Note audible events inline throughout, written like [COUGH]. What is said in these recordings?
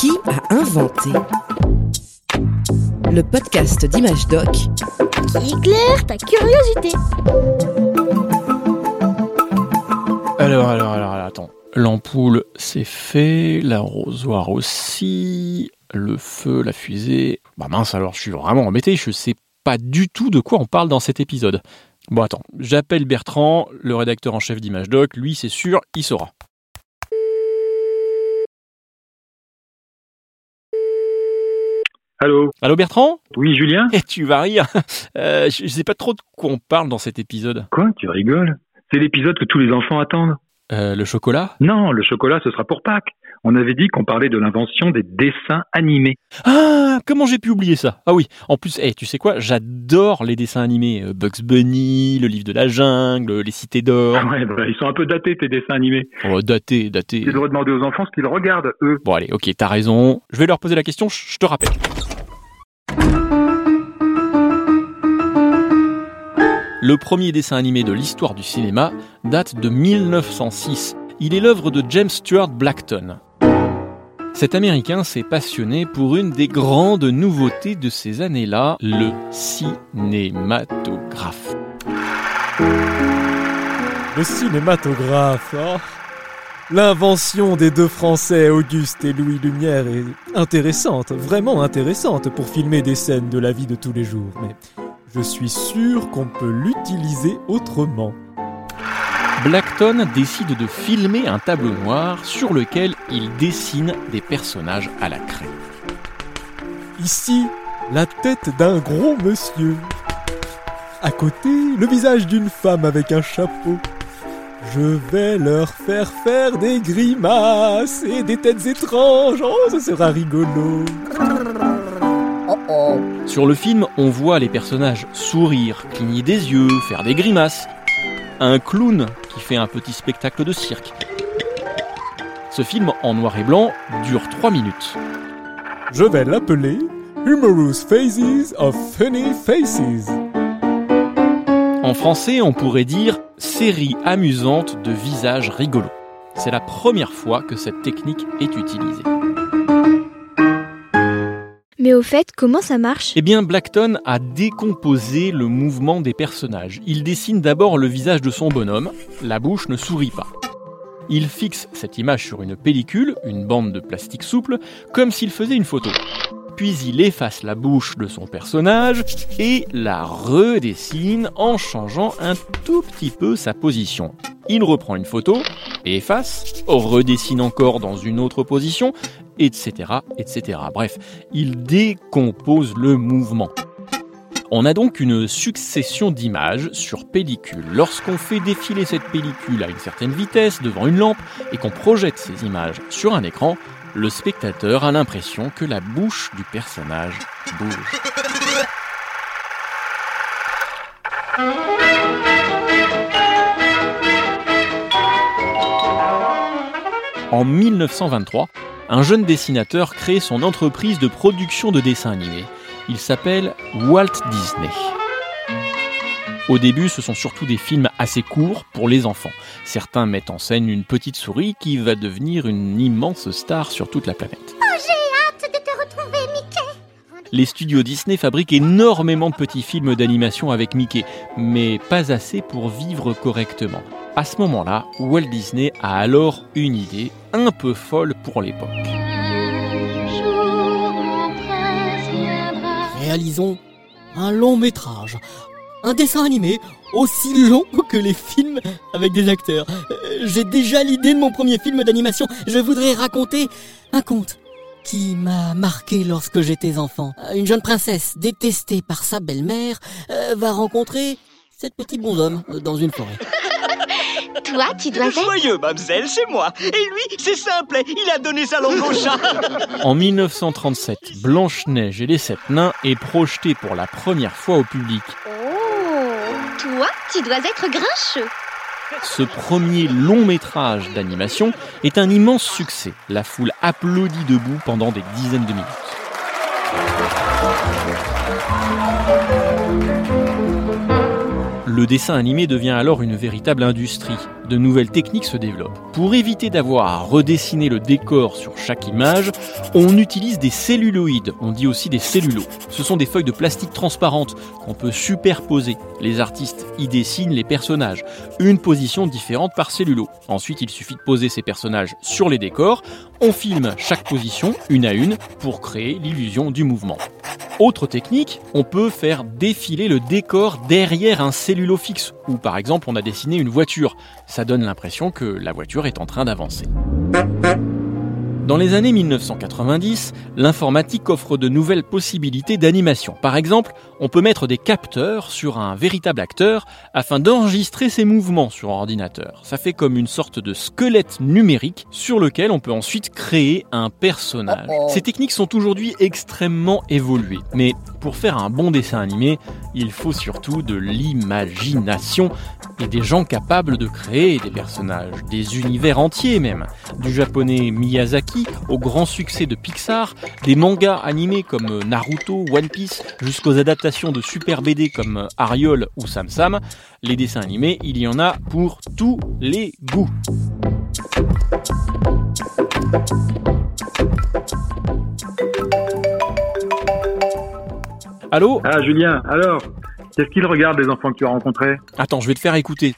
Qui a inventé Le podcast d'Image Doc qui éclaire ta curiosité. Alors, alors, alors, alors, attends. L'ampoule, c'est fait. L'arrosoir aussi. Le feu, la fusée. Bah mince, alors je suis vraiment embêté. Je sais pas du tout de quoi on parle dans cet épisode. Bon, attends. J'appelle Bertrand, le rédacteur en chef d'Image Doc. Lui, c'est sûr, il saura. Allô Allô Bertrand Oui, Julien Eh, tu vas rire. [LAUGHS] Euh, je sais pas trop de quoi on parle dans cet épisode. Quoi Tu rigoles C'est l'épisode que tous les enfants attendent. Euh, le chocolat Non, le chocolat, ce sera pour Pâques. On avait dit qu'on parlait de l'invention des dessins animés. Ah, comment j'ai pu oublier ça? Ah oui, en plus, eh, tu sais quoi? J'adore les dessins animés. Euh, Bugs Bunny, le livre de la jungle, les cités d'or. Ouais, bah, ils sont un peu datés, tes dessins animés. Oh, daté, daté. Tu devrais demander aux enfants ce qu'ils regardent, eux. Bon allez, ok, t'as raison. Je vais leur poser la question, je te rappelle. Le premier dessin animé de l'histoire du cinéma date de 1906. Il est l'œuvre de James Stuart Blackton. Cet Américain s'est passionné pour une des grandes nouveautés de ces années-là, le cinématographe. Le cinématographe. oh. L'invention des deux Français, Auguste et Louis Lumière, est intéressante, vraiment intéressante pour filmer des scènes de la vie de tous les jours. Je suis sûr qu'on peut l'utiliser autrement. Blackton décide de filmer un tableau noir sur lequel il dessine des personnages à la craie. Ici, la tête d'un gros monsieur. À côté, le visage d'une femme avec un chapeau. Je vais leur faire faire des grimaces et des têtes étranges. Oh, ce sera rigolo. Sur le film, on voit les personnages sourire, cligner des yeux, faire des grimaces. Un clown qui fait un petit spectacle de cirque. Ce film en noir et blanc dure 3 minutes. Je vais l'appeler Humorous Phases of Funny Faces. En français, on pourrait dire série amusante de visages rigolos. C'est la première fois que cette technique est utilisée. Mais au fait, comment ça marche? Eh bien, Blackton a décomposé le mouvement des personnages. Il dessine d'abord le visage de son bonhomme, la bouche ne sourit pas. Il fixe cette image sur une pellicule, une bande de plastique souple, comme s'il faisait une photo. Puis il efface la bouche de son personnage et la redessine en changeant un tout petit peu sa position. Il reprend une photo, efface, redessine encore dans une autre position, etc., etc. Bref, il décompose le mouvement. On a donc une succession d'images sur pellicule. Lorsqu'on fait défiler cette pellicule à une certaine vitesse devant une lampe et qu'on projette ces images sur un écran, le spectateur a l'impression que la bouche du personnage bouge. En 1923, un jeune dessinateur crée son entreprise de production de dessins animés. Il s'appelle Walt Disney. Au début, ce sont surtout des films assez courts pour les enfants. Certains mettent en scène une petite souris qui va devenir une immense star sur toute la planète. Les studios Disney fabriquent énormément de petits films d'animation avec Mickey, mais pas assez pour vivre correctement. À ce moment-là, Walt Disney a alors une idée un peu folle pour l'époque. Réalisons un long métrage, un dessin animé aussi long que les films avec des acteurs. Euh, J'ai déjà l'idée de mon premier film d'animation. Je voudrais raconter un conte qui m'a marqué lorsque j'étais enfant. Euh, Une jeune princesse détestée par sa belle-mère euh, va rencontrer cette petite bonhomme euh, dans une forêt. [LAUGHS] Toi, tu dois être... Joyeux, mademoiselle, c'est moi. Et lui, c'est simple, il a donné sa langue au chat. [LAUGHS] En 1937, Blanche-Neige et les Sept Nains est projetée pour la première fois au public. Oh, toi, tu dois être grincheux. Ce premier long métrage d'animation est un immense succès. La foule applaudit debout pendant des dizaines de minutes. Le dessin animé devient alors une véritable industrie. De nouvelles techniques se développent. Pour éviter d'avoir à redessiner le décor sur chaque image, on utilise des celluloïdes, on dit aussi des cellulos. Ce sont des feuilles de plastique transparentes qu'on peut superposer. Les artistes y dessinent les personnages, une position différente par cellulo. Ensuite, il suffit de poser ces personnages sur les décors, on filme chaque position une à une pour créer l'illusion du mouvement. Autre technique, on peut faire défiler le décor derrière un cellulo fixe, ou par exemple on a dessiné une voiture. Donne l'impression que la voiture est en train d'avancer. Dans les années 1990, l'informatique offre de nouvelles possibilités d'animation. Par exemple, on peut mettre des capteurs sur un véritable acteur afin d'enregistrer ses mouvements sur ordinateur. Ça fait comme une sorte de squelette numérique sur lequel on peut ensuite créer un personnage. Ces techniques sont aujourd'hui extrêmement évoluées, mais pour faire un bon dessin animé, il faut surtout de l'imagination et des gens capables de créer des personnages, des univers entiers même. Du japonais Miyazaki au grand succès de Pixar, des mangas animés comme Naruto, One Piece, jusqu'aux adaptations de super BD comme Ariol ou Sam Sam, les dessins animés, il y en a pour tous les goûts. Allô? Ah, Julien, alors? Qu'est-ce qu'ils regardent, les enfants que tu as rencontrés Attends, je vais te faire écouter.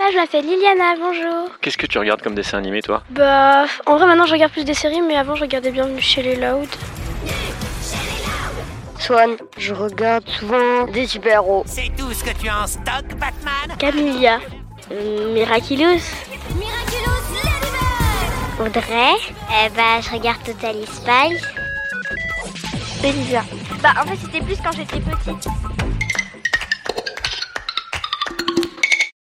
Ah, je m'appelle Liliana, bonjour. Qu'est-ce que tu regardes comme dessin animé, toi? Bah, en vrai, maintenant je regarde plus des séries, mais avant je regardais Bienvenue chez les Loud. Swan, je regarde souvent des super-héros. C'est tout ce que tu as en stock, Batman? Camilla. Euh, Miraculous. Miraculous Ladybug Audrey. Eh bah, je regarde Totally Spice. Elisa. Bah, en fait, c'était plus quand j'étais petite.